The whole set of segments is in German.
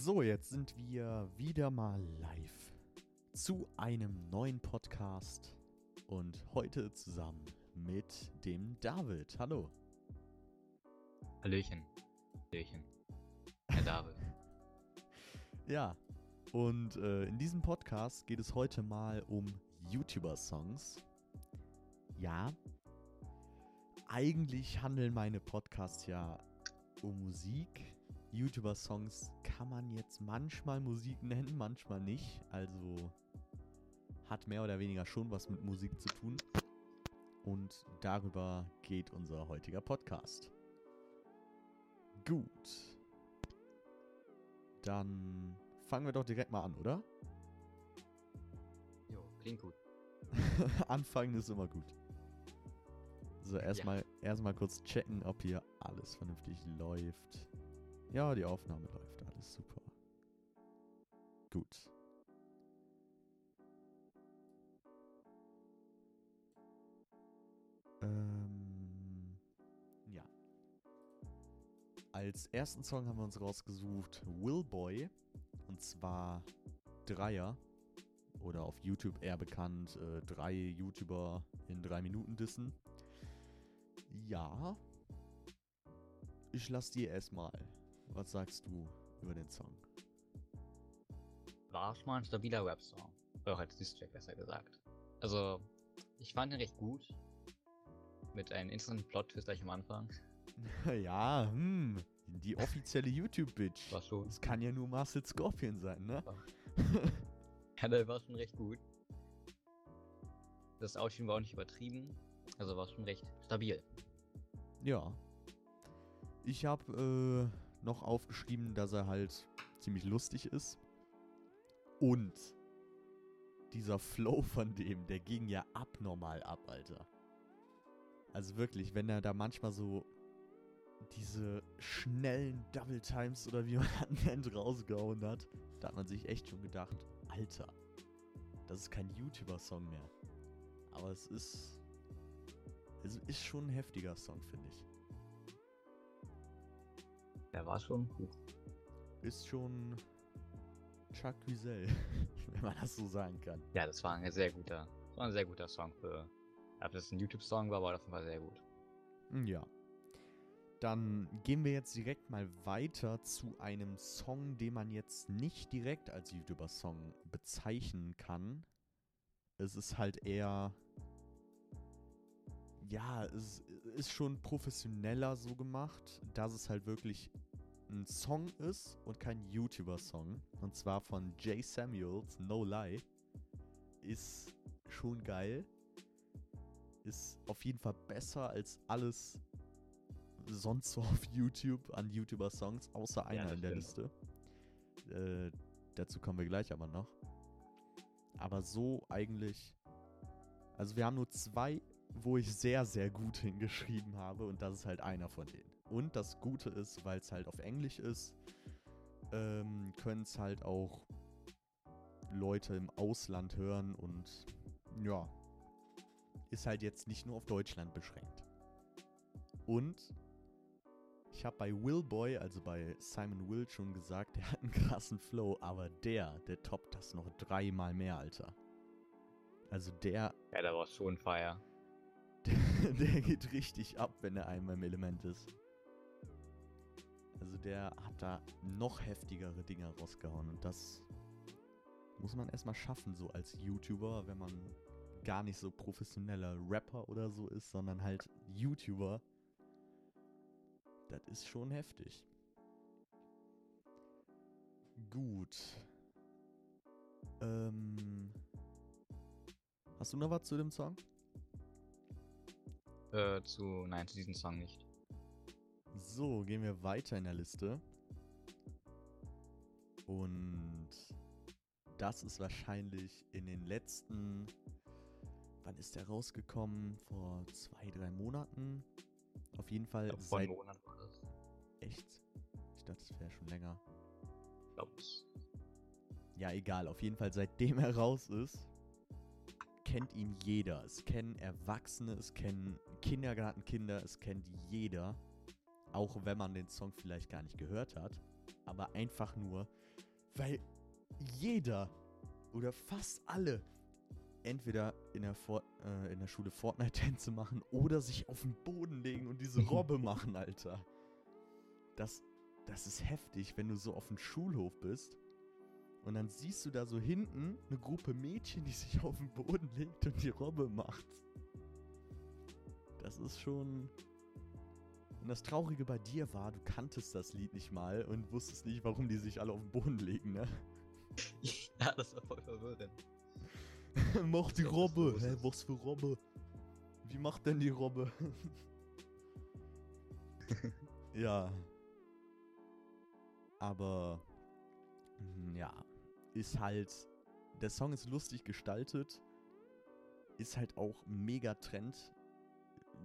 So, jetzt sind wir wieder mal live zu einem neuen Podcast und heute zusammen mit dem David. Hallo. Hallöchen. Hallöchen. Herr David. ja, und äh, in diesem Podcast geht es heute mal um YouTuber-Songs. Ja, eigentlich handeln meine Podcasts ja um Musik. YouTuber-Songs kann man jetzt manchmal Musik nennen, manchmal nicht. Also hat mehr oder weniger schon was mit Musik zu tun. Und darüber geht unser heutiger Podcast. Gut. Dann fangen wir doch direkt mal an, oder? Jo, klingt gut. Anfangen ist immer gut. So, erstmal ja. erstmal kurz checken, ob hier alles vernünftig läuft. Ja, die Aufnahme läuft, alles super. Gut. Ähm, ja. Als ersten Song haben wir uns rausgesucht Willboy. Und zwar Dreier. Oder auf YouTube eher bekannt, äh, drei YouTuber in drei Minuten dissen. Ja. Ich lass dir erstmal. Was sagst du über den Song? War schon mal ein stabiler Rap-Song. Oder auch als Distrack besser gesagt. Also, ich fand ihn recht gut. Mit einem interessanten Plot-Twist gleich am Anfang. ja, hm. Die offizielle YouTube-Bitch. War schon. Es kann ja nur Marcel Scorpion sein, ne? ja, der war schon recht gut. Das Outfit war auch nicht übertrieben. Also war schon recht stabil. Ja. Ich habe äh, noch aufgeschrieben, dass er halt ziemlich lustig ist. Und dieser Flow von dem, der ging ja abnormal ab, Alter. Also wirklich, wenn er da manchmal so diese schnellen Double Times oder wie man das nennt, rausgehauen hat, da hat man sich echt schon gedacht, Alter, das ist kein YouTuber-Song mehr. Aber es ist. Es ist schon ein heftiger Song, finde ich. Der war schon gut. Ist schon Chuck Wiesel, wenn man das so sagen kann. Ja, das war ein sehr guter, war ein sehr guter Song für. Ob das ein YouTube-Song war, war das war sehr gut. Ja. Dann gehen wir jetzt direkt mal weiter zu einem Song, den man jetzt nicht direkt als YouTuber-Song bezeichnen kann. Es ist halt eher. Ja, es ist schon professioneller so gemacht, dass es halt wirklich ein Song ist und kein YouTuber-Song. Und zwar von Jay Samuels, No Lie. Ist schon geil. Ist auf jeden Fall besser als alles sonst so auf YouTube an YouTuber-Songs, außer einer ja, in der stimmt. Liste. Äh, dazu kommen wir gleich aber noch. Aber so eigentlich. Also wir haben nur zwei, wo ich sehr, sehr gut hingeschrieben habe und das ist halt einer von denen. Und das Gute ist, weil es halt auf Englisch ist, ähm, können es halt auch Leute im Ausland hören und ja, ist halt jetzt nicht nur auf Deutschland beschränkt. Und ich habe bei Willboy, also bei Simon Will, schon gesagt, der hat einen krassen Flow, aber der, der toppt das noch dreimal mehr, Alter. Also der. Ja, der war schon Feier. Der, der geht richtig ab, wenn er einmal im Element ist. Also der hat da noch heftigere Dinger rausgehauen und das muss man erstmal schaffen, so als YouTuber, wenn man gar nicht so professioneller Rapper oder so ist, sondern halt YouTuber das ist schon heftig. Gut. Ähm. Hast du noch was zu dem Song? Äh, zu. Nein, zu diesem Song nicht. So, gehen wir weiter in der Liste. Und das ist wahrscheinlich in den letzten. Wann ist der rausgekommen? Vor zwei, drei Monaten. Auf jeden Fall. Ich seit... Monat war das. Echt? Ich dachte, es wäre schon länger. Ich glaube es. Ja, egal. Auf jeden Fall, seitdem er raus ist, kennt ihn jeder. Es kennen Erwachsene, es kennen Kindergartenkinder, es kennt jeder. Auch wenn man den Song vielleicht gar nicht gehört hat. aber einfach nur, weil jeder oder fast alle entweder in der, For äh, in der Schule Fortnite-Tänze machen oder sich auf den Boden legen und diese Robbe machen, Alter. Das, das ist heftig, wenn du so auf dem Schulhof bist und dann siehst du da so hinten eine Gruppe Mädchen, die sich auf den Boden legt und die Robbe macht. Das ist schon. Und das Traurige bei dir war, du kanntest das Lied nicht mal und wusstest nicht, warum die sich alle auf den Boden legen, ne? Ja, das war voll verwirrend. Mach die Robbe. Hä, ich. was für Robbe? Wie macht denn die Robbe? ja. Aber. mm, Ja. Ist halt. Der Song ist lustig gestaltet. Ist halt auch mega Trend.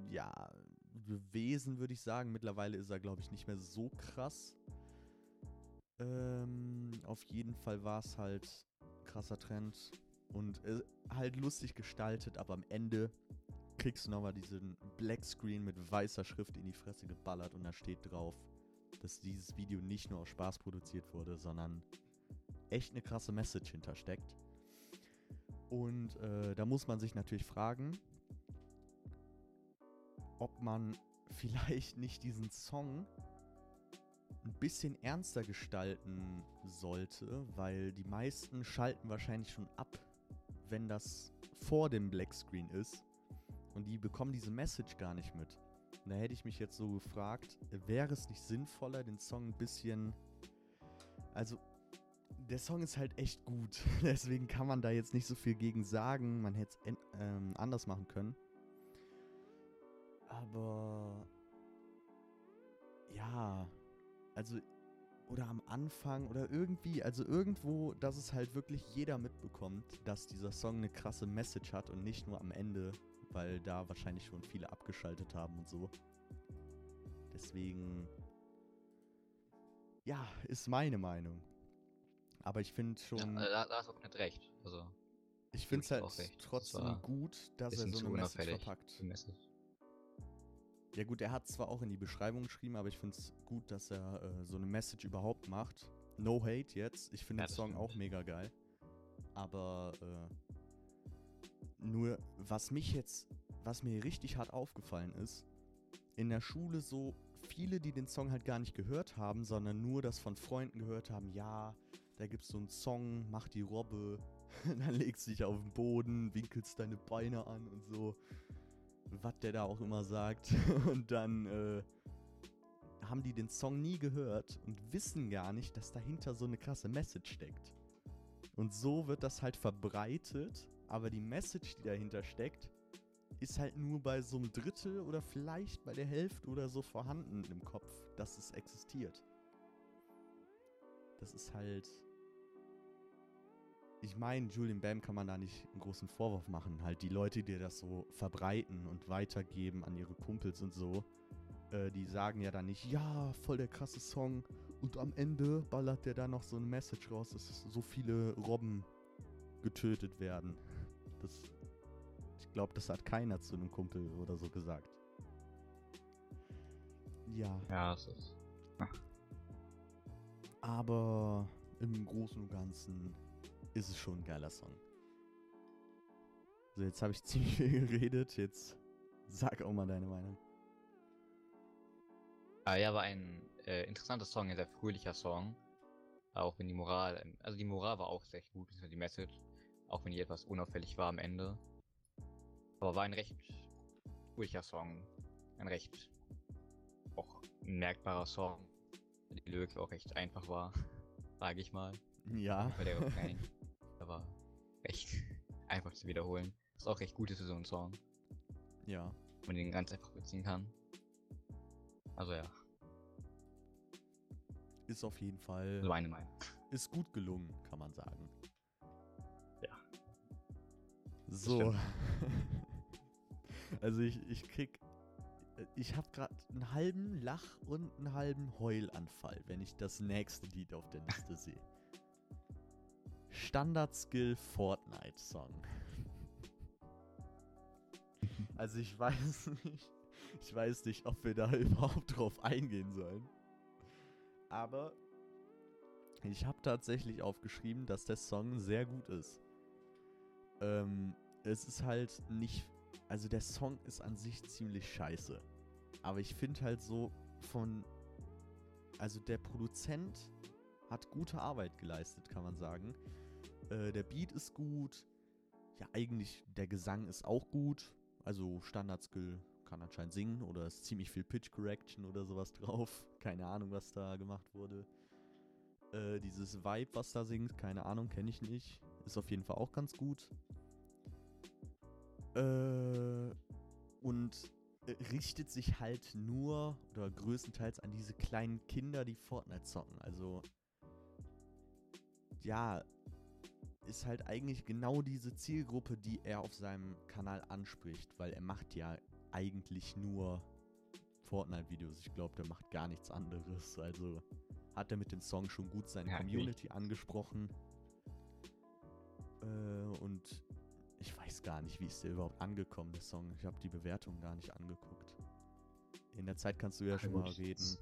Ja. Gewesen, würde ich sagen. Mittlerweile ist er, glaube ich, nicht mehr so krass. Ähm, auf jeden Fall war es halt krasser Trend und äh, halt lustig gestaltet, aber am Ende kriegst du nochmal diesen Black Screen mit weißer Schrift in die Fresse geballert und da steht drauf, dass dieses Video nicht nur aus Spaß produziert wurde, sondern echt eine krasse Message hintersteckt. Und äh, da muss man sich natürlich fragen, ob man vielleicht nicht diesen Song ein bisschen ernster gestalten sollte, weil die meisten schalten wahrscheinlich schon ab, wenn das vor dem Black Screen ist und die bekommen diese Message gar nicht mit. Und da hätte ich mich jetzt so gefragt, wäre es nicht sinnvoller, den Song ein bisschen. Also, der Song ist halt echt gut. Deswegen kann man da jetzt nicht so viel gegen sagen. Man hätte es ähm, anders machen können. Aber. Ja. Also. Oder am Anfang oder irgendwie, also irgendwo, dass es halt wirklich jeder mitbekommt, dass dieser Song eine krasse Message hat und nicht nur am Ende, weil da wahrscheinlich schon viele abgeschaltet haben und so. Deswegen, ja, ist meine Meinung. Aber ich finde Ja, schon, hast du auch nicht recht. Also, ich finde es halt trotzdem gut, dass er so eine Message verpackt. Message. Ja gut, er hat zwar auch in die Beschreibung geschrieben, aber ich finde es gut, dass er äh, so eine Message überhaupt macht. No hate jetzt. Ich finde Ja, den Song stimmt. auch mega geil. Aber äh, nur, was mich jetzt, was mir richtig hart aufgefallen ist, in der Schule so viele, die den Song halt gar nicht gehört haben, sondern nur das von Freunden gehört haben, ja, da gibt's so einen Song, mach die Robbe, dann legst du dich auf den Boden, winkelst deine Beine an und so was der da auch immer sagt. Und dann äh, haben die den Song nie gehört und wissen gar nicht, dass dahinter so eine krasse Message steckt. Und so wird das halt verbreitet, aber die Message, die dahinter steckt, ist halt nur bei so einem Drittel oder vielleicht bei der Hälfte oder so vorhanden im Kopf, dass es existiert. Das ist halt. Ich meine, Julian Bam kann man da nicht einen großen Vorwurf machen. Halt die Leute, die das so verbreiten und weitergeben an ihre Kumpels und so, äh, die sagen ja dann nicht, ja, voll der krasse Song. Und am Ende ballert der da noch so eine Message raus, dass so viele Robben getötet werden. Das, ich glaube, das hat keiner zu einem Kumpel oder so gesagt. Ja, Ja, das ist. aber im Großen und Ganzen ist es schon ein geiler Song. So, jetzt habe ich ziemlich viel geredet. Jetzt sag auch mal deine Meinung. Ah, ja, war ein äh, interessanter Song, ein sehr fröhlicher Song. Auch wenn die Moral, ähm, also die Moral war auch sehr gut, die Message. Auch wenn die etwas unauffällig war am Ende. Aber war ein recht fröhlicher Song. Ein recht auch merkbarer Song. Die Lyrik auch recht einfach war, sage ich mal. Ja, Weil der Refrain, war recht einfach zu wiederholen. Ist auch recht gut ist für so einen Song, ja. wenn man den ganz einfach beziehen kann. Also ja, Ist auf jeden Fall. so meine Meinung. Ist gut gelungen, kann man sagen. Ja. So. also ich, ich krieg. Ich habe gerade einen halben Lach- und einen halben Heulanfall, wenn ich das nächste Lied auf der Liste sehe. Standard-Skill Fortnite-Song. Also ich weiß nicht. Ich weiß nicht, ob wir da überhaupt drauf eingehen sollen. Aber Ich habe tatsächlich aufgeschrieben, dass der Song sehr gut ist. Ähm, es ist halt nicht. Also der Song ist an sich ziemlich scheiße. Aber ich finde halt so von. Also der Produzent hat gute Arbeit geleistet, kann man sagen. Äh, der Beat ist gut. Ja, eigentlich der Gesang ist auch gut. Also Standard-Skill kann anscheinend singen oder ist ziemlich viel Pitch Correction oder sowas drauf. Keine Ahnung, was da gemacht wurde. Äh, dieses Vibe, was da singt, keine Ahnung, kenne ich nicht. Ist auf jeden Fall auch ganz gut. Äh, und äh, richtet sich halt nur oder größtenteils an diese kleinen Kinder, die Fortnite zocken. Also ja, ist halt eigentlich genau diese Zielgruppe, die er auf seinem Kanal anspricht, weil er macht ja eigentlich nur Fortnite-Videos. Ich glaube, der macht gar nichts anderes. Also hat er mit dem Song schon gut seine Ja, Community angesprochen. Äh, und ich weiß gar nicht, wie ist der überhaupt angekommen, der Song. Ich habe die Bewertung gar nicht angeguckt. In der Zeit kannst du ja Ah, schon mal reden.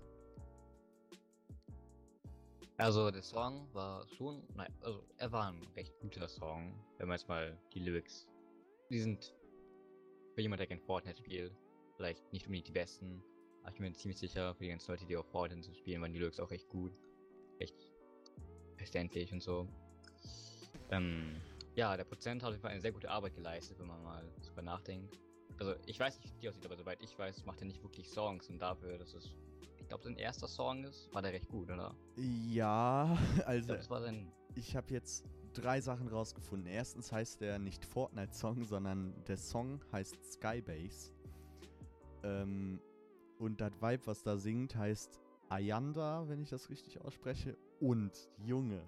Also der Song war schon, nein, also er war ein recht guter Song, wenn man jetzt mal die Lyrics, die sind für jemand, der kein Fortnite spielt, vielleicht nicht unbedingt die besten, aber ich bin mir ziemlich sicher, für die ganzen Leute, die auch Fortnite spielen, waren die Lyrics auch recht gut, recht verständlich und so. Ähm, ja, der Prozent hat auf jeden Fall eine sehr gute Arbeit geleistet, wenn man mal drüber nachdenkt. Also ich weiß nicht, wie die aussieht, aber soweit ich weiß, macht er nicht wirklich Songs und dafür, dass es, glaube, sein erster Song ist, war der recht gut, oder? Ja, Ich also war sein ich habe jetzt drei Sachen rausgefunden. Erstens heißt der nicht Fortnite-Song, sondern der Song heißt Skybase. Ähm, und das Vibe, was da singt, heißt Ayanda, wenn ich das richtig ausspreche. Und Junge,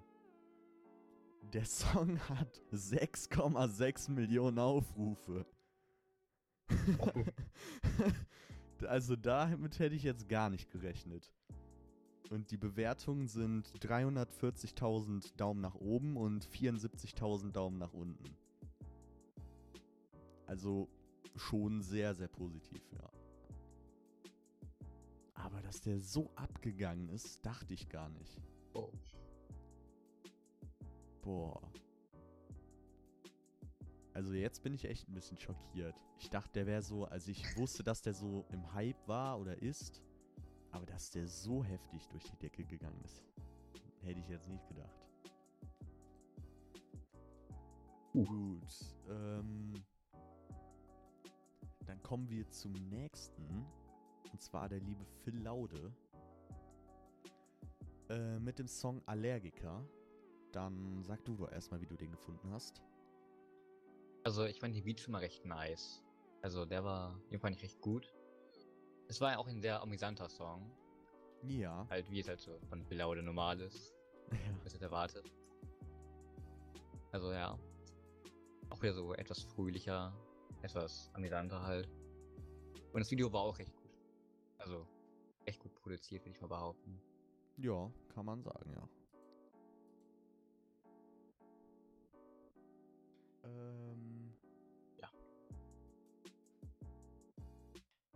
der Song hat 6,6 Millionen Aufrufe. also damit hätte ich jetzt gar nicht gerechnet. Und die Bewertungen sind 340.000 Daumen nach oben und 74.000 Daumen nach unten. Also schon sehr, sehr positiv, ja. Aber dass der so abgegangen ist, dachte ich gar nicht. Oh. Boah. Also jetzt bin ich echt ein bisschen schockiert. Ich dachte, der wäre so, also ich wusste, dass der so im Hype war oder ist, aber dass der so heftig durch die Decke gegangen ist, hätte ich jetzt nicht gedacht. Uh. Gut. Ähm, dann kommen wir zum nächsten. Und zwar der liebe Phil Laude. Äh, mit dem Song Allergiker. Dann sag du doch erstmal, wie du den gefunden hast. Also ich fand die Beat schon mal recht nice. Also der war, den fand ich recht gut. Es war ja auch ein sehr amüsanter Song. Ja. Halt wie es halt so von Bilaude normal ist. ja. Was halt erwartet. Also ja. Auch wieder so etwas fröhlicher, etwas amüsanter halt. Und das Video war auch recht gut. Also echt gut produziert, würde ich mal behaupten. Ja, kann man sagen, ja. Ähm.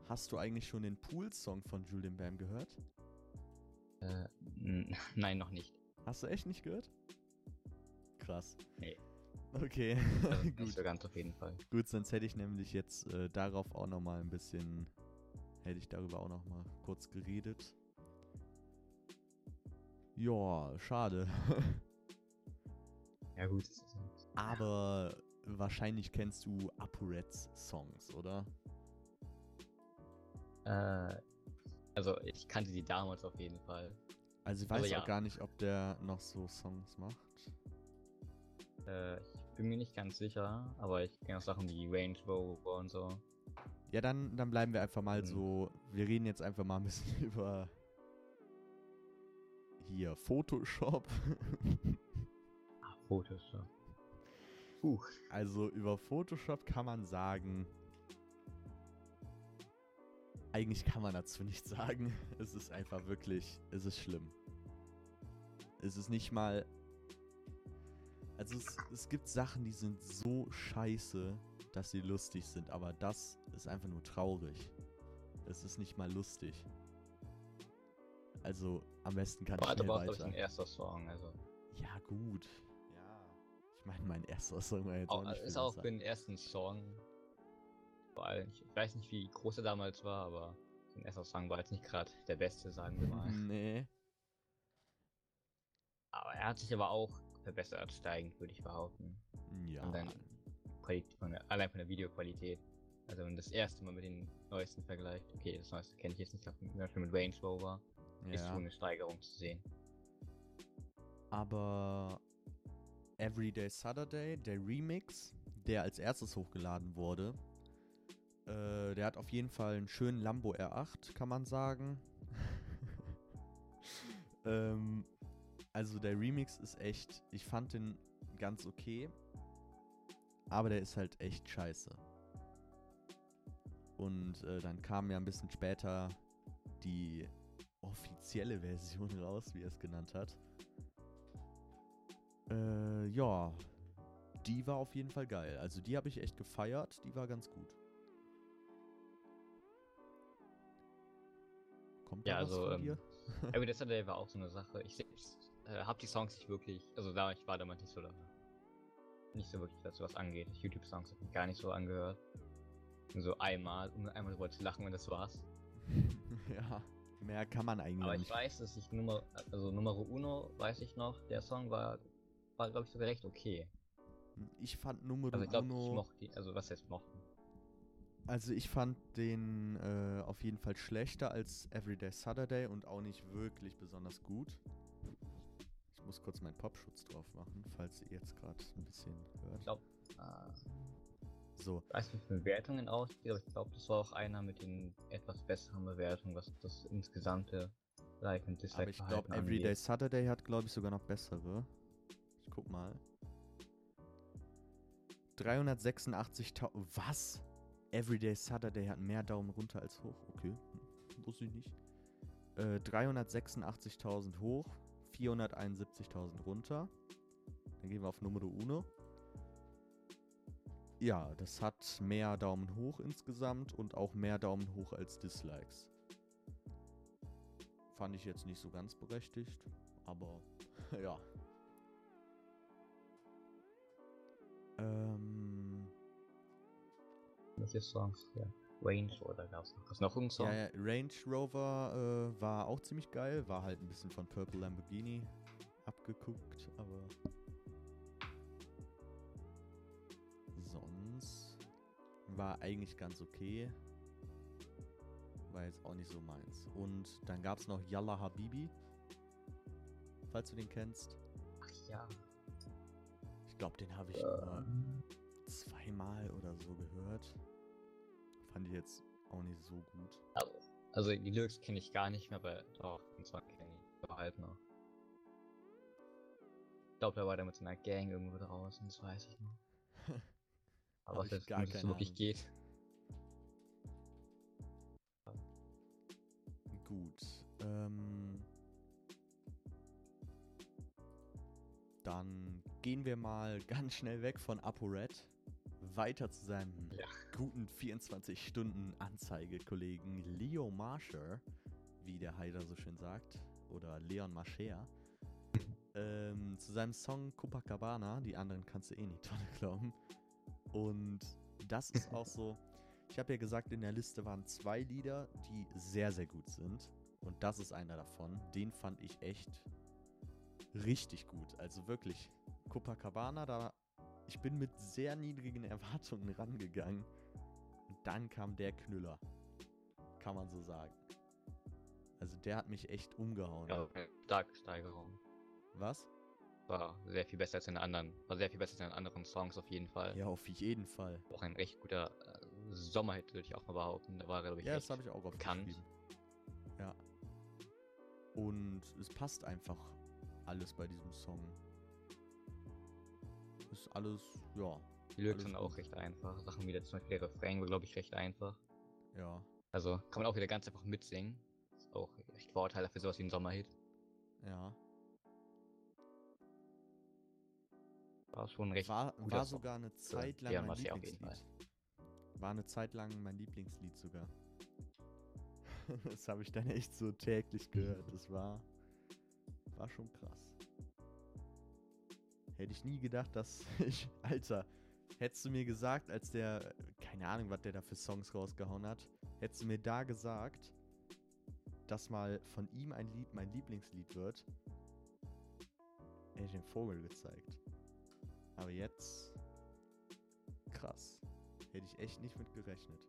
Hast du eigentlich schon den Pool-Song von Julian Bam gehört? Äh, nein, noch nicht. Hast du echt nicht gehört? Krass. Nee. Okay, Also gut. so ganz auf jeden Fall. Gut, sonst hätte ich nämlich jetzt äh, darauf auch noch mal ein bisschen, hätte ich darüber auch noch mal kurz geredet. Ja, schade. Ja gut. Aber wahrscheinlich kennst du ApoReds Songs, oder? Äh, also ich kannte die damals auf jeden Fall. Also ich weiß ja. auch gar nicht, ob der noch so Songs macht. Äh, ich bin mir nicht ganz sicher, aber ich kenne auch Sachen wie Range Rover und so. Ja, dann, dann bleiben wir einfach mal Mhm. so. Wir reden jetzt einfach mal ein bisschen über hier Photoshop. Ah, Fotos. So. Puh. Also über Photoshop kann man sagen. Eigentlich kann man dazu nichts sagen. Es ist einfach wirklich, es ist schlimm. Es ist nicht mal. Also es, es gibt Sachen, die sind so scheiße, dass sie lustig sind, aber das ist einfach nur traurig. Es ist nicht mal lustig. Also am besten kann ich Warte, ich weiter. ein erster Song, also. Ja, gut. Ja. Ich meine, mein erster Song war jetzt auch, Auch, nicht ist auch für den ersten Song. Allem, ich weiß nicht, wie groß er damals war, aber sein erster Song war jetzt nicht gerade der beste, sagen wir mal. nee. aber er hat sich aber auch verbessert, steigend, würde ich behaupten. Ja. Und dann von der, allein von der Videoqualität. Also wenn man das erste Mal mit den neuesten vergleicht, okay, das neueste kenne ich jetzt nicht, zum Beispiel mit Range Rover, ist ja. schon eine Steigerung zu sehen. Aber Everyday Saturday, der Remix, der als erstes hochgeladen wurde, äh, der hat auf jeden Fall einen schönen Lambo R8, kann man sagen. ähm, also der Remix ist echt, ich fand den ganz okay, aber der ist halt echt scheiße. Und äh, dann kam ja ein bisschen später die offizielle Version raus, wie er es genannt hat. Äh, ja, die war auf jeden Fall geil. Also die habe ich echt gefeiert, die war ganz gut. Kommt da Ja, was also, von ähm, dir? Das Saturday war auch so eine Sache. Ich selbst äh, habe die Songs nicht wirklich, also da ich war damals nicht so da, nicht so wirklich, was was angeht. YouTube-Songs habe ich gar nicht so angehört. Nur so einmal, um einmal drüber zu lachen und das war's. ja, mehr kann man eigentlich Aber ich nicht. weiß, dass ich Nummer, also Numero Uno, weiß ich noch, der Song war, war glaube ich sogar recht okay. Ich fand Numero Also ich glaube, ich Uno, mochte die, also was heißt mochten. Also ich fand den äh, auf jeden Fall schlechter als Everyday Saturday und auch nicht wirklich besonders gut. Ich muss kurz meinen Popschutz drauf machen, falls ihr jetzt gerade ein bisschen hört. Ich glaube, äh, So, ich weiß nicht, wie Bewertungen ausgeht, aber ich glaube, das war auch einer mit den etwas besseren Bewertungen, was das insgesamte Like und Dislike aber ich glaube, Everyday angeht. Saturday hat, glaube ich, sogar noch bessere. Ich guck mal. 386.000. Was? Everyday Saturday hat mehr Daumen runter als hoch. Okay, hm, wusste ich nicht. Äh, 386.000 hoch, 471.000 runter. Dann gehen wir auf Numero Uno. Ja, das hat mehr Daumen hoch insgesamt und auch mehr Daumen hoch als Dislikes. Fand ich jetzt nicht so ganz berechtigt, aber ja. Ähm, Welche Songs? Ja. Range oder gab es noch? Noch irgendein Song? ja, ja, Range Rover äh, war auch ziemlich geil, war halt ein bisschen von Purple Lamborghini abgeguckt, aber sonst war eigentlich ganz okay. War jetzt auch nicht so meins. Und dann gab es noch Yalla Habibi, falls du den kennst. Ach ja. Ich glaube, den habe ich Äh, nur zweimal oder so gehört. Fand ich jetzt auch nicht so gut. also die Lyrics kenne ich gar nicht mehr, aber doch, den Song kenne ich so halb noch. Ich glaube, da war der mit so einer Gang irgendwo draußen, das weiß ich noch. Aber was jetzt keine wirklich geht. Gut. Ähm, dann gehen wir mal ganz schnell weg von ApoRed. Weiter zu seinem Ja. guten 24-Stunden-Anzeigekollegen Leo Marsher, wie der Haider so schön sagt. Oder Leon Mascher. ähm, zu seinem Song Copacabana. Die anderen kannst du eh nicht dran glauben. Und das ist auch so. Ich habe ja gesagt, in der Liste waren zwei Lieder, die sehr, sehr gut sind. Und das ist einer davon. Den fand ich echt richtig gut. Also wirklich. Copacabana, da. Ich bin mit sehr niedrigen Erwartungen rangegangen. Und dann kam der Knüller. Kann man so sagen. Also der hat mich echt umgehauen. Ja, starke Steigerung. Was? War sehr viel besser als in den anderen. War sehr viel besser als in den anderen Songs auf jeden Fall. Ja, auf jeden Fall. Auch ein recht guter äh, Sommerhit, würde ich auch mal behaupten. Da war glaube ich, Ja, das habe ich auch bekannt. Ja. Und es passt einfach alles bei diesem Song. Ist alles, ja, Die Lyrics sind auch recht einfach. Sachen wie der zum Beispiel der Refrain war, glaube ich, recht einfach. ja, Also kann man auch wieder ganz einfach mitsingen. Ist auch echt Vorteil für sowas wie ein Sommerhit. ja. War schon recht War, war sogar eine Zeit lang mein Lieblingslied. War eine Zeit lang mein Lieblingslied sogar. das habe ich dann echt so täglich gehört. Das war war schon krass. Hätte ich nie gedacht, dass ich, Alter, hättest du mir gesagt, als der, keine Ahnung, was der da für Songs rausgehauen hat, hättest du mir da gesagt, dass mal von ihm ein Lied mein Lieblingslied wird, hätte ich den Vogel gezeigt. Aber jetzt, krass. Hätte ich echt nicht mit gerechnet.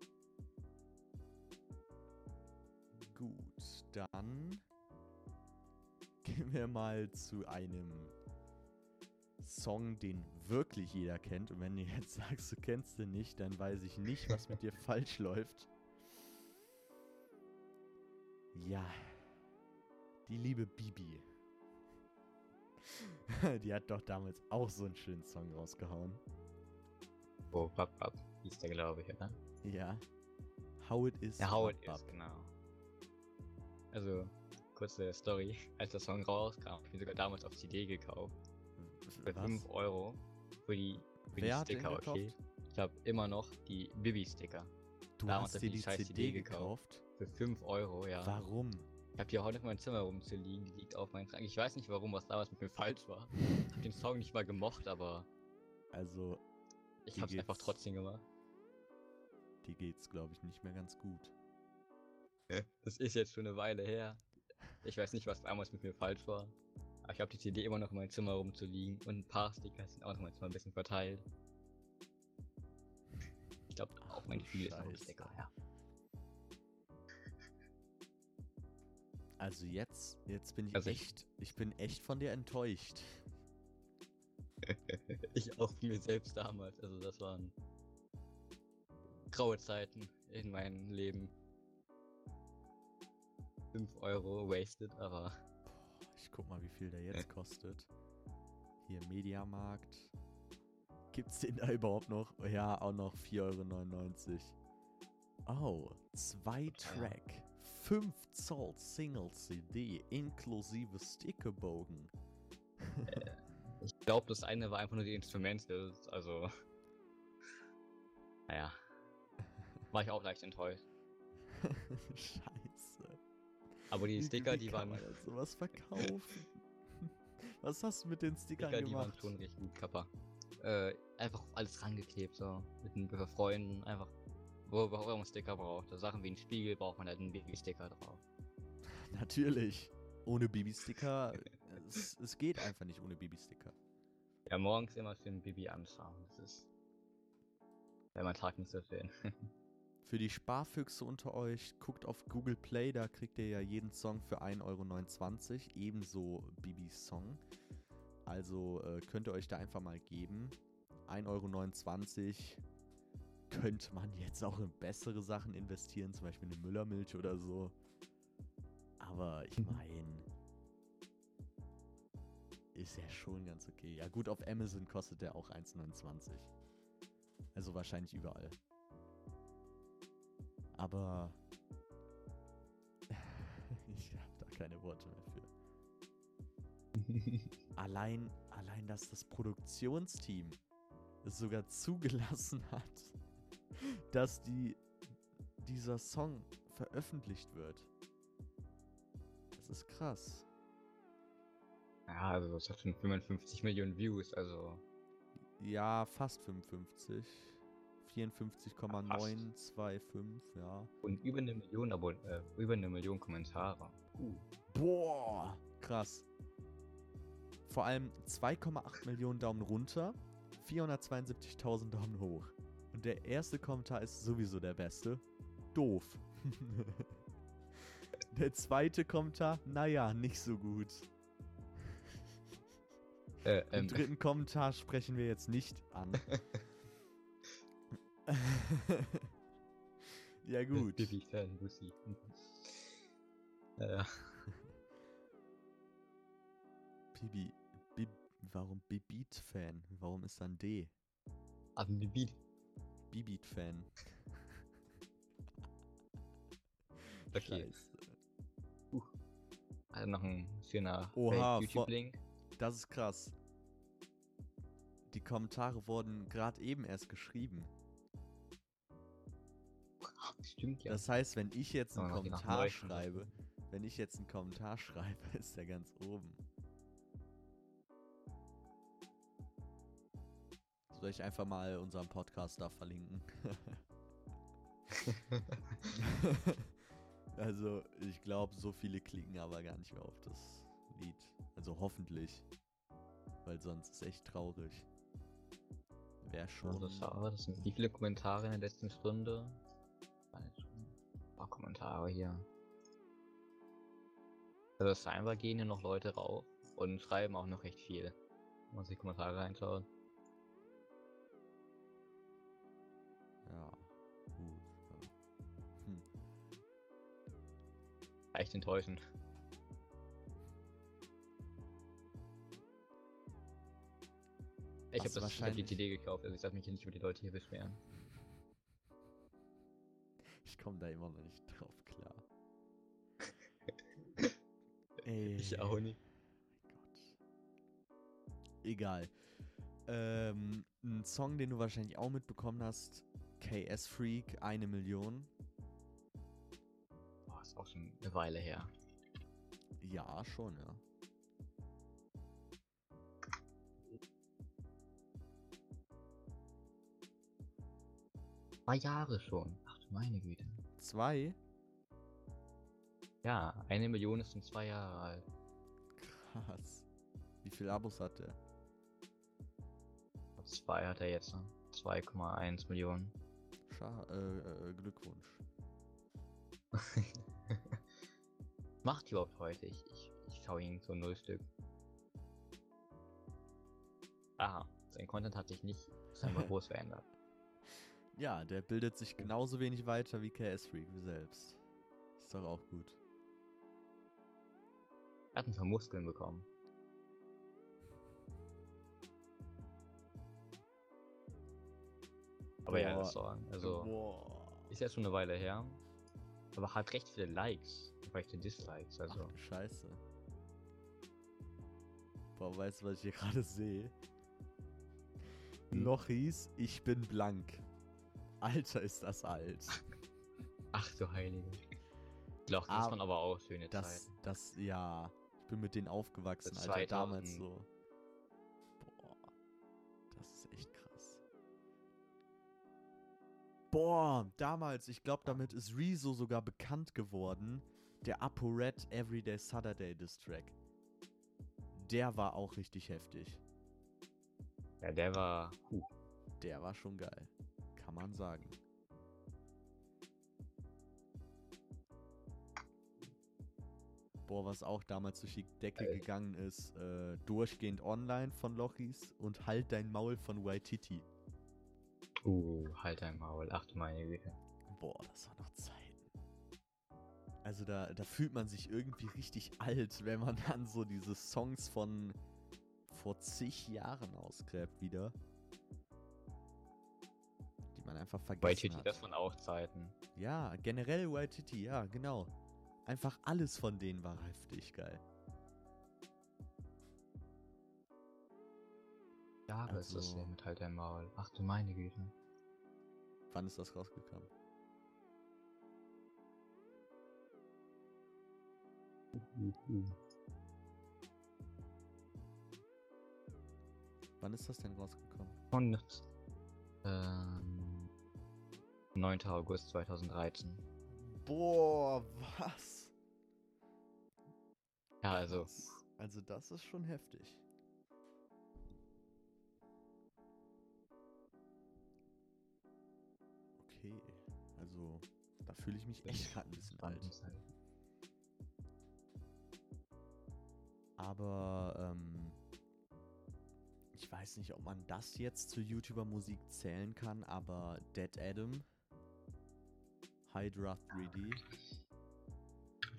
Gut, dann gehen wir mal zu einem Song, den wirklich jeder kennt. Und wenn du jetzt sagst, du kennst den nicht, dann weiß ich nicht, was mit dir falsch läuft. Ja, die liebe Bibi. die hat doch damals auch so einen schönen Song rausgehauen. Oh, Pap Pap hieß der, glaube ich, oder? Ja. How It Is. Ja, How It Bap Is, genau. Also, kurze Story. Als der Song rauskam, hab ich mir sogar damals auf CD gekauft. Für Was? 5 Euro. Für die, für die Sticker, okay. Ich habe immer noch die Bibi-Sticker. Du Damals hast dir die die CD, CD gekauft? Für 5 Euro, ja. Warum? Ich habe die auch heute in meinem Zimmer rumzuliegen, die liegt auf meinem Schrank. Ich weiß nicht warum, was damals mit mir falsch war. Ich habe den Song nicht mal gemocht, aber Also, ich habe es einfach trotzdem gemacht. die geht's, glaube ich, nicht mehr ganz gut. Das ist jetzt schon eine Weile her. Ich weiß nicht, was damals mit mir falsch war. Aber ich habe die CD immer noch in meinem Zimmer rumzuliegen und ein paar Sticker sind auch noch Zimmer ein bisschen verteilt. Ich glaube, auch mein Gefühl ist noch ein. Sticker, ja. Also jetzt, jetzt bin ich Also ich- echt, ich bin echt von dir enttäuscht. Ich auch von mir selbst damals. Also das waren graue Zeiten in meinem Leben. 5 Euro wasted, aber ich guck mal, wie viel der jetzt kostet. Hier, Mediamarkt. Gibt's den da überhaupt noch? Ja, auch noch 4,99 Euro. Oh, zwei Track. 5 Zoll Single CD inklusive Stickerbogen. ich glaube, das eine war einfach nur die Instrumente. Also. Naja. War ich auch leicht enttäuscht. Scheiße. Aber die Sticker, die kann waren. man denn sowas verkaufen. Was hast du mit den Stickern Sticker, die waren gemacht? schon recht gut, Kappa. Äh, einfach alles rangeklebt, so. Mit den mit Freunden, einfach. Wo, wo man Sticker braucht. So Sachen wie ein Spiegel braucht man halt einen Baby-Sticker drauf. Natürlich. Ohne Babysticker, es, es geht einfach nicht ohne Babysticker. Ja, morgens immer für ein Baby anschauen. Das ist. Wäre mein Tag nicht so schön. Für die Sparfüchse unter euch, guckt auf Google Play, da kriegt ihr ja jeden Song für 1,29 Euro, ebenso Bibis Song. Also äh, könnt ihr euch da einfach mal geben. 1,29 Euro könnte man jetzt auch in bessere Sachen investieren, zum Beispiel eine Müllermilch oder so. Aber ich meine, ist ja schon ganz okay. Ja gut, auf Amazon kostet der auch 1,29. Also wahrscheinlich überall. Aber ich habe da keine Worte mehr für. Allein, allein, dass das Produktionsteam es sogar zugelassen hat, dass die, dieser Song veröffentlicht wird. Das ist krass. ja, also es hat schon 55 Millionen Views, also. Ja, fast 55. 54,925, ja. Und über eine Million Abon äh, über eine Million Kommentare. Uh. Boah, krass. Vor allem 2,8 Millionen Daumen runter, 472.000 Daumen hoch. Und der erste Kommentar ist sowieso der beste. Doof. der zweite Kommentar, naja, nicht so gut. Äh, Den ähm, dritten Kommentar sprechen wir jetzt nicht an. ja gut. Fan, Lucy. äh, Bibi, Bib, warum Bibit-Fan? Warum ist dann D? aber Bibi. Bibit-Fan. Okay. Scheiße. Also noch ein schöner YouTube-Link. Das ist krass. Die Kommentare wurden gerade eben erst geschrieben. Stimmt ja. Das heißt, wenn ich jetzt einen Kommentar schreibe, wenn ich jetzt einen Kommentar schreibe, ist der ganz oben. Soll ich einfach mal unseren Podcast da verlinken? also, ich glaube, so viele klicken aber gar nicht mehr auf das Lied. Also hoffentlich. Weil sonst ist echt traurig. Wäre schon. Also, schade, das sind wie viele Kommentare in der letzten Stunde? Paar Kommentare hier. Also scheinbar gehen hier noch Leute rauf und schreiben auch noch recht viel. Wenn man sich die Kommentare reinschaut. Ja. Ja. Hm. Echt enttäuschend. Ich habe das ich hab die wahrscheinlich- CD gekauft, also ich darf mich hier nicht über die Leute hier beschweren. Ich komme da immer noch nicht drauf klar. Ey. nicht. Gott. Egal. Ähm, ein Song, den du wahrscheinlich auch mitbekommen hast. KS Freak, eine Million. Boah, ist auch schon eine Weile her. Ja, schon, ja. Zwei Jahre schon. Ach du meine Güte. Zwei? Ja, eine Million ist schon zwei Jahre alt. Krass. Wie viele Abos hat der? Zwei hat er jetzt. ne? 2,1 Millionen. Scha äh, äh, Glückwunsch. Macht die überhaupt heute? Ich, ich, ich schaue ihn so null Stück. Aha, sein Content hat sich nicht scheinbar groß verändert. Ja, der bildet sich genauso wenig weiter wie KS Freak selbst. Ist doch auch gut. Er hat ein paar Muskeln bekommen. Aber ja, Boah. das Song, also Boah. ist ja schon eine Weile her. Aber hat recht viele Likes, recht viele Dislikes, Ach also. du Scheiße. Boah, weißt du, was ich hier gerade sehe? Hm. Lochis, ich bin blank. Alter, ist das alt. Ach du Heilige. Doch, das Ah, waren aber auch schöne Das, Zeiten. das, ja. Ich bin mit denen aufgewachsen, Das Alter. Damals 2000. so. Boah. Das ist echt krass. Boah, damals, ich glaube, damit ist Rezo sogar bekannt geworden. Der ApoRed Everyday Saturday Diss Track. Der war auch richtig heftig. Ja, der war. Huh. Der war schon geil. Kann man sagen. Boah, was auch damals durch die Decke Geil. gegangen ist, äh, durchgehend online von Lochis und halt dein Maul von Waititi. Uh, halt dein Maul. Ach du meine Güte. Boah, das war noch Zeiten. Also da, da fühlt man sich irgendwie richtig alt, wenn man dann so diese Songs von vor zig Jahren ausgräbt wieder. Man einfach vergessen Bei Titi, hat. das waren auch Zeiten. Ja, generell Waititi, ja, genau. Einfach alles von denen war heftig geil. Jahre ist das Also- her mit halt dein Maul. Ach du meine Güte. Wann ist das rausgekommen? Wann ist das denn rausgekommen? Und ähm, 9. August 2013. Boah, was? Ja, also Das, also das ist schon heftig. Okay, also da fühle ich mich echt gerade ein bisschen alt. Spannend. Aber ähm, ich weiß nicht, ob man das jetzt zu YouTuber-Musik zählen kann, aber Dead Adam, Hydra 3D, das,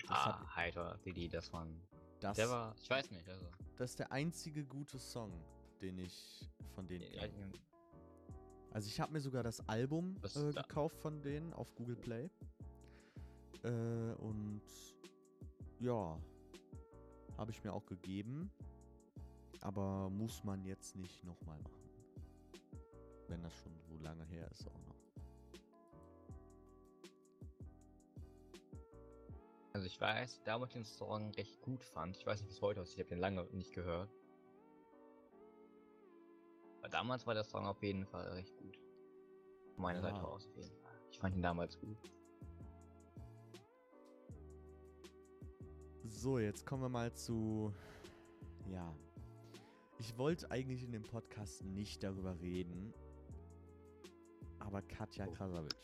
Ah, hat, Hydra, die, das waren. das, Der war, ich weiß nicht, also. das ist der einzige gute Song, den ich von denen Ja, kenne. Also ich habe mir sogar das Album äh, da- gekauft von denen auf Google Play. Äh, und ja, habe ich mir auch gegeben. Aber muss man jetzt nicht nochmal machen. Wenn das schon so lange her ist auch noch. Also ich weiß, damals den Song recht gut fand. Ich weiß nicht bis heute aus, ich habe den lange nicht gehört. Aber damals war der Song auf jeden Fall recht gut. Von meiner Ja. Seite aus auf jeden Fall. Ich fand ihn damals gut. So, jetzt kommen wir mal zu. Ja. Ich wollte eigentlich in dem Podcast nicht darüber reden. Aber Katja Oh. Krasavic.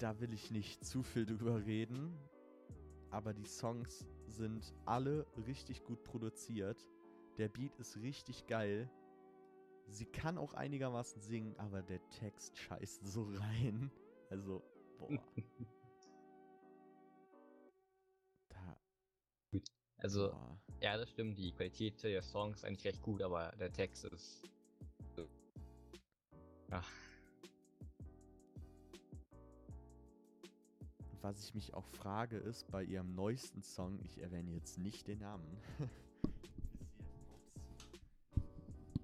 Da will ich nicht zu viel drüber reden. Aber die Songs sind alle richtig gut produziert. Der Beat ist richtig geil. Sie kann auch einigermaßen singen, aber der Text scheißt so rein. Also, boah. Da, Also, boah. ja, das stimmt, die Qualität der Songs ist eigentlich recht gut, aber der Text ist. Ach, Was ich mich auch frage, ist bei ihrem neuesten Song, ich erwähne jetzt nicht den Namen.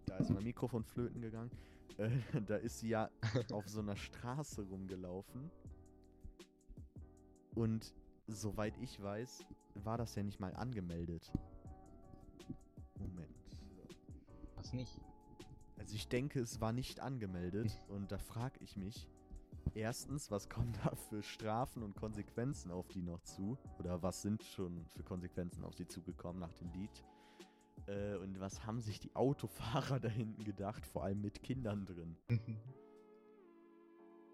da ist mein Mikrofon flöten gegangen. Äh, da ist sie ja auf so einer Straße rumgelaufen. Und soweit ich weiß, war das ja nicht mal angemeldet. Moment. was nicht. Also ich denke, es war nicht angemeldet und da frage ich mich, erstens, was kommen da für Strafen und Konsequenzen auf die noch zu? Oder was sind schon für Konsequenzen auf sie zugekommen nach dem Lied? Äh, und was haben sich die Autofahrer da hinten gedacht, vor allem mit Kindern drin?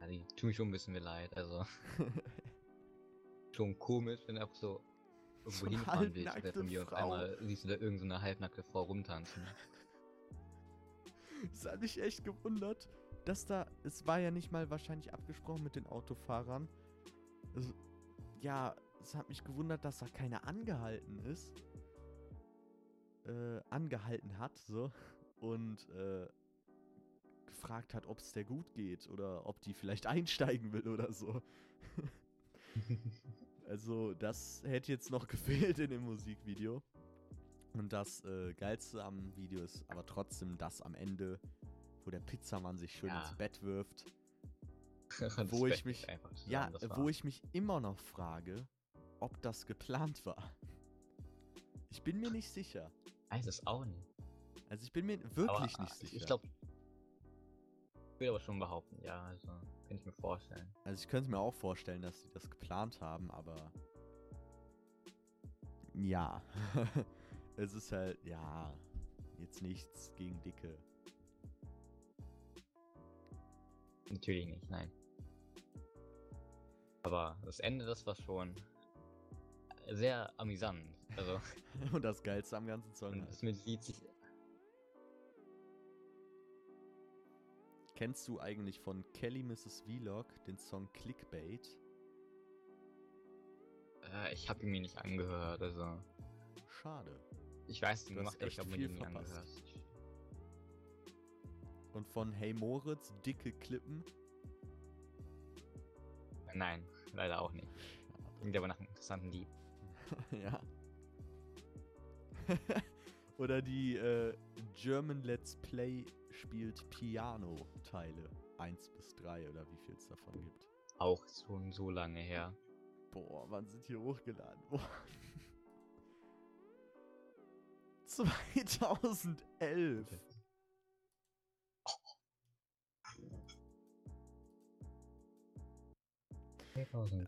ja, die tun mir schon ein bisschen mir leid. Also, schon komisch, wenn du einfach so irgendwo So hinfahren willst von mir und einmal siehst du da irgendeine so halbnackte Frau rumtanzen. Es hat mich echt gewundert, dass da, es war ja nicht mal wahrscheinlich abgesprochen mit den Autofahrern. Es, ja, es hat mich gewundert, dass da keiner angehalten ist. Äh, angehalten hat, so. Und, äh, gefragt hat, ob es der gut geht oder ob die vielleicht einsteigen will oder so. Also, das hätte jetzt noch gefehlt in dem Musikvideo. Und das äh, Geilste am Video ist aber trotzdem das am Ende, wo der Pizzamann sich schön Ja. ins Bett wirft. Das Wo ich mich- Ja, das äh, wo ich mich immer noch frage, ob das geplant war. Ich bin mir nicht sicher. weiß es auch nicht. Also ich bin mir wirklich aber, nicht ah, sicher. Ich glaube, ich würde aber schon behaupten, ja, also kann ich mir vorstellen. Also ich könnte mir auch vorstellen, dass sie das geplant haben, aber ja. es ist halt, ja, jetzt nichts gegen Dicke. Natürlich nicht, nein. Aber das Ende, das war schon sehr amüsant. Also, Und das Geilste am ganzen Song und halt. das mit Lied sich. Kennst du eigentlich von Kelly Mrs. Vlog den Song Clickbait? Äh, ich habe ihn mir nicht angehört, also. Schade. Ich weiß, Du hast ich echt habe mir viel verpasst. angehört. Und von Hey Moritz, dicke Klippen? Nein, leider auch nicht. Klingt aber nach einem interessanten Lied. ja. Oder die äh, German Let's Play spielt Piano-Teile. 1 bis 3 oder wie viel es davon gibt. Auch schon so lange her. Boah, wann sind hier hochgeladen worden? 2011.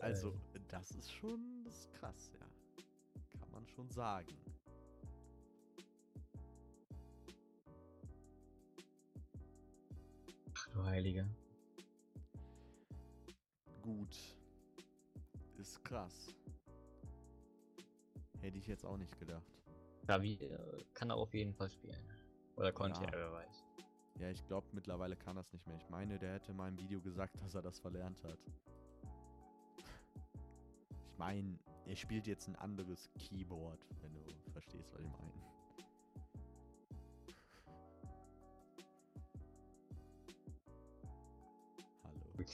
Also, das ist schon das ist krass, ja. Kann man schon sagen. Ach du Heilige. Gut. Ist krass. Hätte ich jetzt auch nicht gedacht. Davi äh, kann er auf jeden Fall spielen. Oder konnte Ja. er, wer weiß. Ja, ich glaube, mittlerweile kann das nicht mehr. Ich meine, der hätte in meinem Video gesagt, dass er das verlernt hat. Ich meine, er spielt jetzt ein anderes Keyboard, wenn du verstehst, was ich meine. Hallo.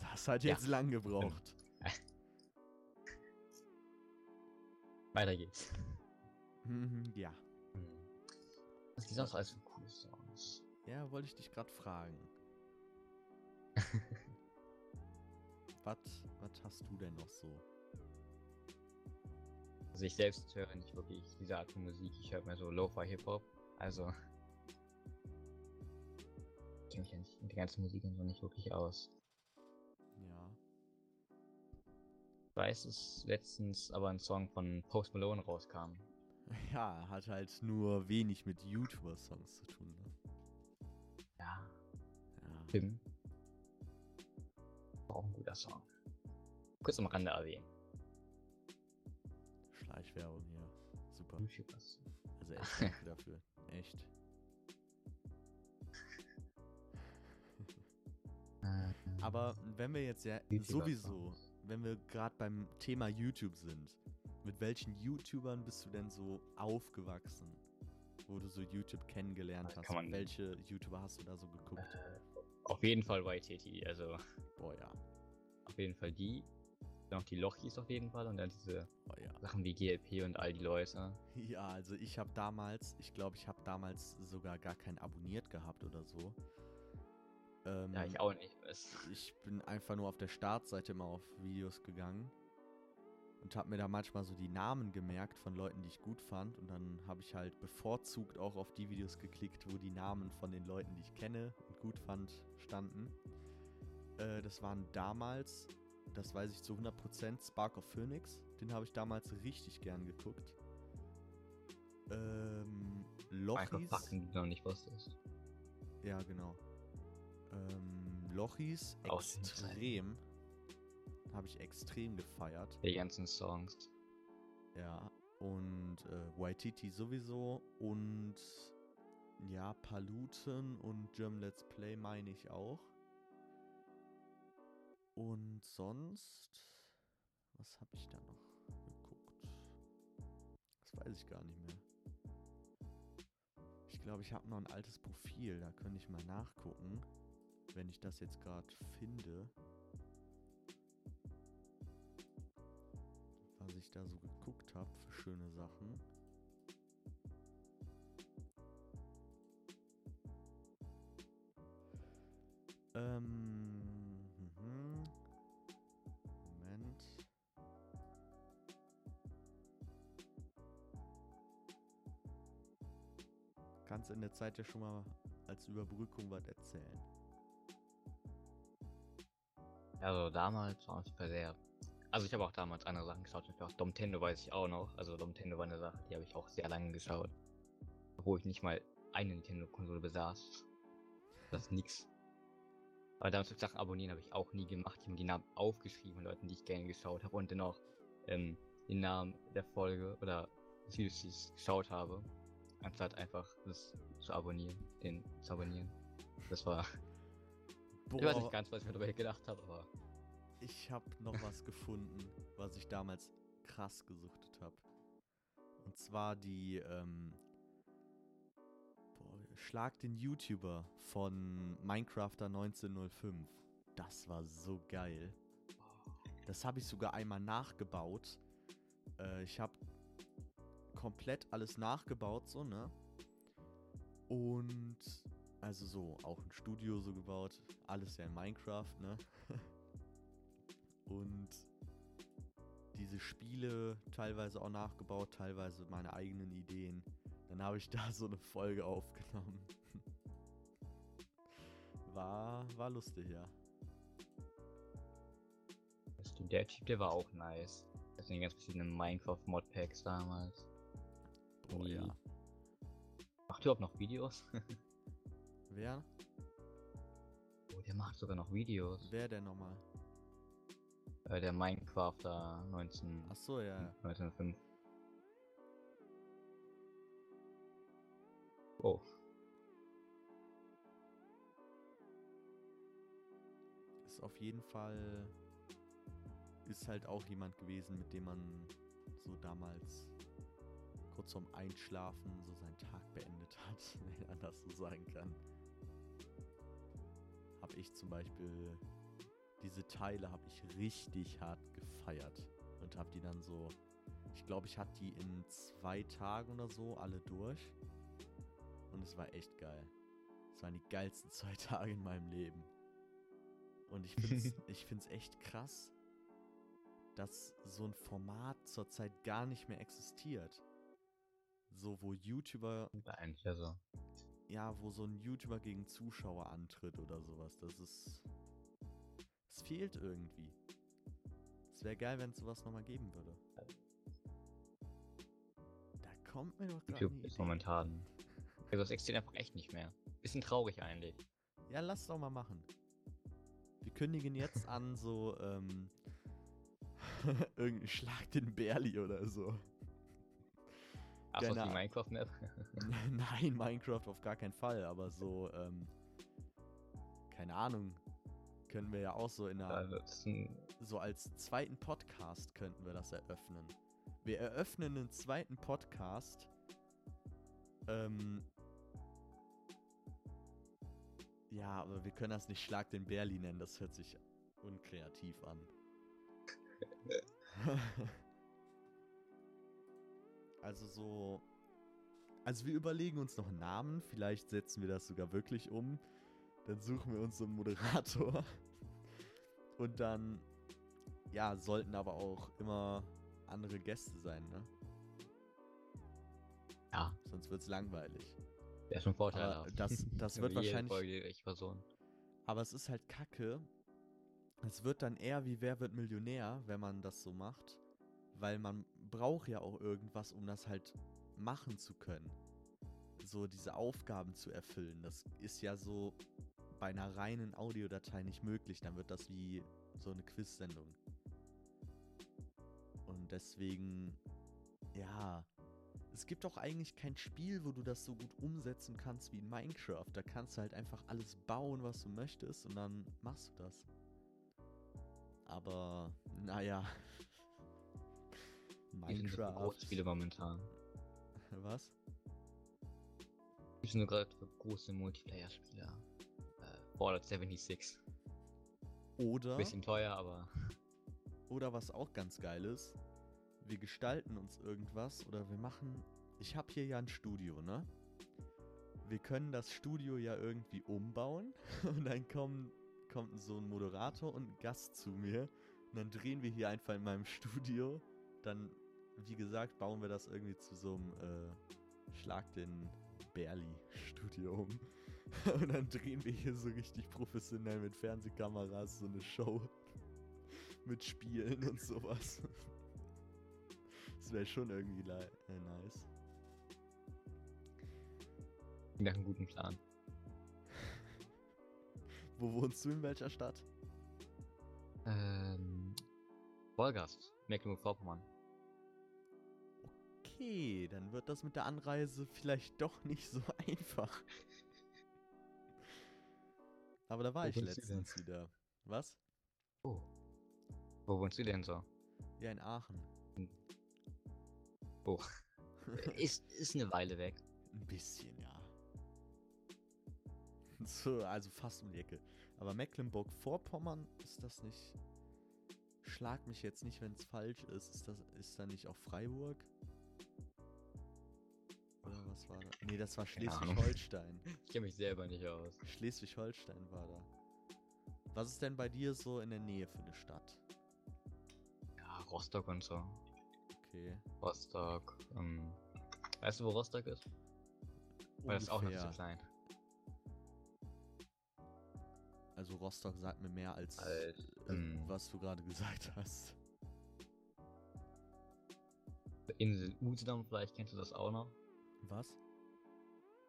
Das hat Ja. jetzt lang gebraucht. Weiter geht's. Mhm, ja. Hm. Was gibt sonst alles für coole Songs? Ja, wollte ich dich gerade fragen. Was hast du denn noch so? Also ich selbst höre nicht wirklich diese Art von Musik. Ich höre mehr so Lo-Fi Hip-Hop. Also. Ich kenne mich ja nicht mit der ganzen Musik und so nicht wirklich aus. Ja. Ich weiß, dass letztens aber ein Song von Post Malone rauskam. Ja, hat halt nur wenig mit YouTuber-Songs zu tun. Ne? Ja, Ja. Tim. Auch ein guter Song. Kurz am Rande erwähnen. Schleichwerbung hier. Super. Also echt danke dafür. Echt. Aber wenn wir jetzt ja sowieso, wenn wir gerade beim Thema YouTube sind, mit welchen YouTubern bist du denn so aufgewachsen? Wo du so YouTube kennengelernt Das hast? Welche YouTuber hast du da so geguckt? Auf jeden Fall YTT, also Boah, ja. Auf jeden Fall die. Dann auch die Lochis auf jeden Fall und dann diese Boah, ja. Sachen wie GLP und all die Leute. Ja, also ich habe damals, ich glaube, ich habe damals sogar gar keinen abonniert gehabt oder so. Ähm, Ja, ich auch nicht. Es, Ich bin einfach nur auf der Startseite immer auf Videos gegangen und habe mir da manchmal so die Namen gemerkt von Leuten, die ich gut fand. Und dann habe ich halt bevorzugt auch auf die Videos geklickt, wo die Namen von den Leuten, die ich kenne und gut fand, standen. Äh, das waren damals, das weiß ich zu 100%, Spark of Phoenix. Den habe ich damals richtig gern geguckt. Ähm, Lochis. Fakten, die du noch nicht wusstest. Ja, genau. Ähm, Lochis extrem. Habe ich extrem gefeiert. Die ganzen Songs. Ja. Und äh, Waititi sowieso. Und ja, Paluten und German Let's Play meine ich auch. Und sonst. Was habe ich da noch geguckt? Das weiß ich gar nicht mehr. Ich glaube, ich habe noch ein altes Profil. Da könnte ich mal nachgucken. Wenn ich das jetzt gerade finde. Was ich da so geguckt habe für schöne Sachen. Ähm. Kannst in der Zeit ja schon mal als Überbrückung was erzählen. Also damals war es sehr. Also ich habe auch damals andere Sachen geschaut. Zum Beispiel auch Domtendo weiß ich auch noch. Also Domtendo war eine Sache, die habe ich auch sehr lange geschaut. Obwohl ich nicht mal eine Nintendo-Konsole besaß. Das ist nix. Aber damals mit Sachen abonnieren habe ich auch nie gemacht. Ich habe die Namen aufgeschrieben von Leuten, die ich gerne geschaut habe und dann auch ähm, den Namen der Folge oder des Videos, die ich geschaut habe, anstatt einfach das zu abonnieren, den zu abonnieren. Das war. Ich weiß nicht ganz, was ich mir dabei gedacht habe, aber Ich habe noch was gefunden, was ich damals krass gesuchtet habe. Und zwar die, ähm, boah, Schlag den YouTuber von Minecrafter 1905. Das war so geil. Das habe ich sogar einmal nachgebaut. Äh, ich habe komplett alles nachgebaut, so, ne? Und also so, auch ein Studio so gebaut. Alles ja in Minecraft, ne? Und diese Spiele teilweise auch nachgebaut, teilweise meine eigenen Ideen. Dann habe ich da so eine Folge aufgenommen. War, war lustig, ja. Der Typ, der war auch nice. Das sind ganz verschiedenen Minecraft-Modpacks damals. Boah, Die- ja. Macht überhaupt noch Videos? Wer? oh, der macht sogar noch Videos. Wer denn nochmal? Äh, der Minecrafter 19, Ach so, ja. 1905. Oh, Ist auf jeden Fall. Ist halt auch jemand gewesen, mit dem man so damals kurz vorm Einschlafen so seinen Tag beendet hat, wenn man das so sagen kann. Hab ich zum Beispiel. Diese Teile habe ich richtig hart gefeiert. Und hab die dann so. Ich glaube, ich hatte die in zwei Tagen oder so alle durch. Und es war echt geil. Es waren die geilsten zwei Tage in meinem Leben. Und ich finde es ich find's echt krass, dass so ein Format zurzeit gar nicht mehr existiert. So, wo YouTuber, Eigentlich also. ja, wo so ein YouTuber gegen Zuschauer antritt oder sowas. Das ist. Es fehlt irgendwie. Es wäre geil, wenn es sowas nochmal geben würde. Da kommt mir doch gerade YouTube eine ist momentan. Also das existiert einfach echt nicht mehr. Bisschen traurig eigentlich. Ja, lass doch mal machen. Wir kündigen jetzt an, so, ähm, irgendeinen Schlag den Bärli oder so. Ach, so die Minecraft-Map. Nein, Minecraft auf gar keinen Fall, aber so, ähm, keine Ahnung, können wir ja auch so in einer, so als zweiten Podcast könnten wir das eröffnen. Wir eröffnen einen zweiten Podcast, ähm, ja, aber wir können das nicht Schlag den Bärli nennen, das hört sich unkreativ an. also so, also wir überlegen uns noch einen Namen, vielleicht setzen wir das sogar wirklich um. Dann suchen wir uns so einen Moderator. Und dann, ja, sollten aber auch immer andere Gäste sein, ne? ja, Sonst wird's langweilig. ist schon Vorteil. Das, das wird wahrscheinlich. Folge Person. Aber es ist halt kacke. Es wird dann eher wie Wer wird Millionär, wenn man das so macht. Weil man braucht ja auch irgendwas, um das halt machen zu können. So diese Aufgaben zu erfüllen. Das ist ja so bei einer reinen Audiodatei nicht möglich. Dann wird das wie so eine Quiz-Sendung. Und deswegen, ja. Es gibt auch eigentlich kein Spiel, wo du das so gut umsetzen kannst wie in Minecraft. Da kannst du halt einfach alles bauen, was du möchtest und dann machst du das. Aber, naja. Minecraft. Großspiele momentan. Was? Sind nur gerade für große Multiplayer-Spiele. Äh, Fallout 76. Oder, Bisschen teuer, aber oder was auch ganz geil ist, wir gestalten uns irgendwas oder wir machen. Ich habe hier ja ein Studio, ne? Wir können das Studio ja irgendwie umbauen und dann kommen, kommt so ein Moderator und ein Gast zu mir und dann drehen wir hier einfach in meinem Studio. Dann, wie gesagt, bauen wir das irgendwie zu so einem äh, Schlag den Berli-Studio um. Und dann drehen wir hier so richtig professionell mit Fernsehkameras so eine Show mit Spielen und sowas. Das wäre schon irgendwie äh, nice. nach einem guten Plan. Wo wohnst du in welcher Stadt? Ähm, Wolgast, Mecklenburg-Vorpommern. Okay, dann wird das mit der Anreise vielleicht doch nicht so einfach. Aber da war Wo ich letztens wieder. Was? Oh. Wo wohnst du denn so? Ja, in Aachen. Oh. ist, ist eine Weile weg. Ein bisschen, ja. So, also fast um die Ecke. Aber Mecklenburg-Vorpommern ist das nicht. Schlag mich jetzt nicht, wenn es falsch ist. Ist das ist da nicht auch Freiburg? Was war da? Nee, das war. Schleswig-Holstein. Ich kenne mich selber nicht aus. Schleswig-Holstein war da. Was ist denn bei dir so in der Nähe für eine Stadt? Ja, Rostock und so. Okay. Rostock. Ähm, weißt du, wo Rostock ist? Weil das ist auch noch Ungefähr. zu klein. Also Rostock sagt mir mehr als, Als, äh, ähm, was du gerade gesagt hast. Insel Usedom, vielleicht kennst du das auch noch. Was?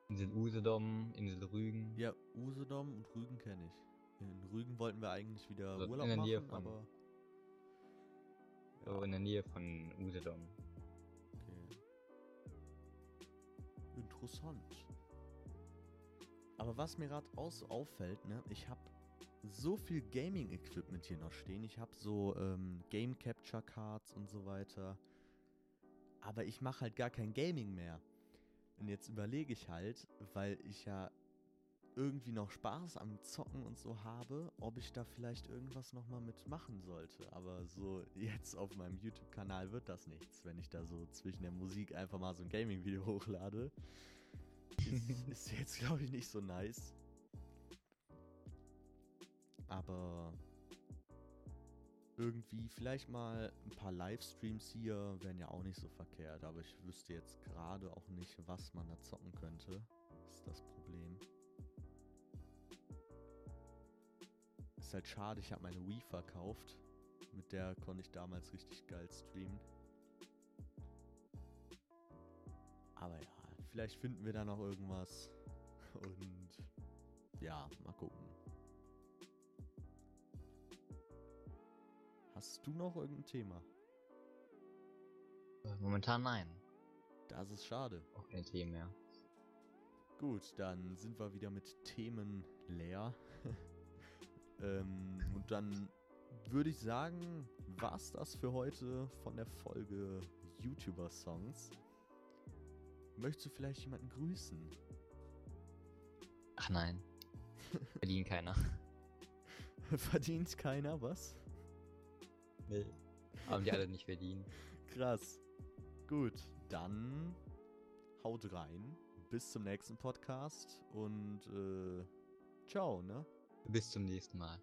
Insel Usedom, Insel Rügen. Ja, Usedom und Rügen kenne ich. In Rügen wollten wir eigentlich wieder Also in Urlaub der Nähe machen, von- aber So in der Nähe von Usedom. okay. Interessant. Aber was mir gerade auch so auffällt, ne, ich habe so viel Gaming-Equipment hier noch stehen. Ich habe so ähm, Game Capture Cards und so weiter. Aber ich mache halt gar kein Gaming mehr. Und jetzt überlege ich halt, weil ich ja irgendwie noch Spaß am Zocken und so habe, ob ich da vielleicht irgendwas nochmal mitmachen sollte. Aber so jetzt auf meinem YouTube-Kanal wird das nichts, wenn ich da so zwischen der Musik einfach mal so ein Gaming-Video hochlade. Ist, ist jetzt, glaube ich, nicht so nice. Aber irgendwie vielleicht mal ein paar Livestreams hier wären ja auch nicht so verkehrt, aber ich wüsste jetzt gerade auch nicht, was man da zocken könnte. Ist das Problem. Ist halt schade, ich habe meine Wii verkauft. Mit der konnte ich damals richtig geil streamen. Aber ja, vielleicht finden wir da noch irgendwas. Und ja, mal gucken. Hast du noch irgendein Thema? Äh, Momentan nein. Das ist schade. Auch kein Thema mehr. Gut, dann sind wir wieder mit Themen leer. ähm, und dann würde ich sagen, war's das für heute von der Folge YouTuber-Songs. Möchtest du vielleicht jemanden grüßen? Ach nein. Verdient keiner. Verdient keiner was? Nee. Haben die alle nicht verdient. Krass. Gut, dann haut rein. Bis zum nächsten Podcast und äh, ciao, ne? Bis zum nächsten Mal.